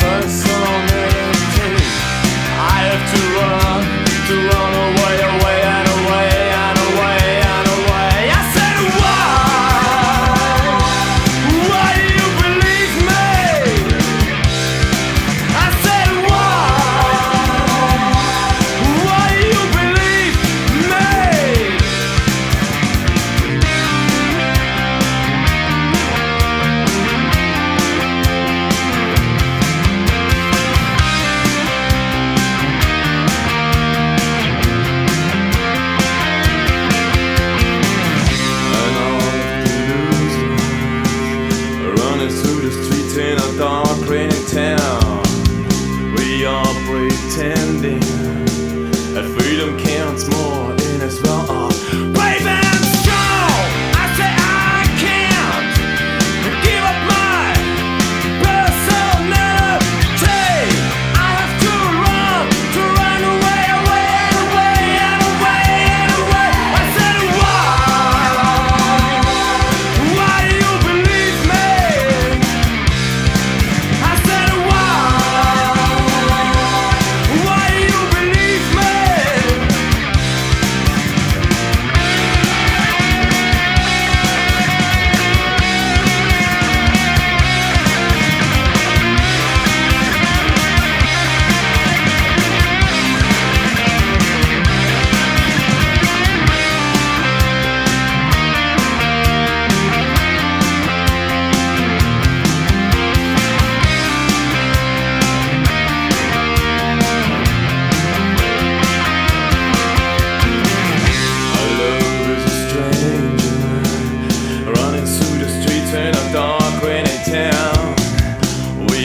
personal name I have to run, to run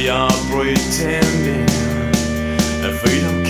we are pretending. That freedom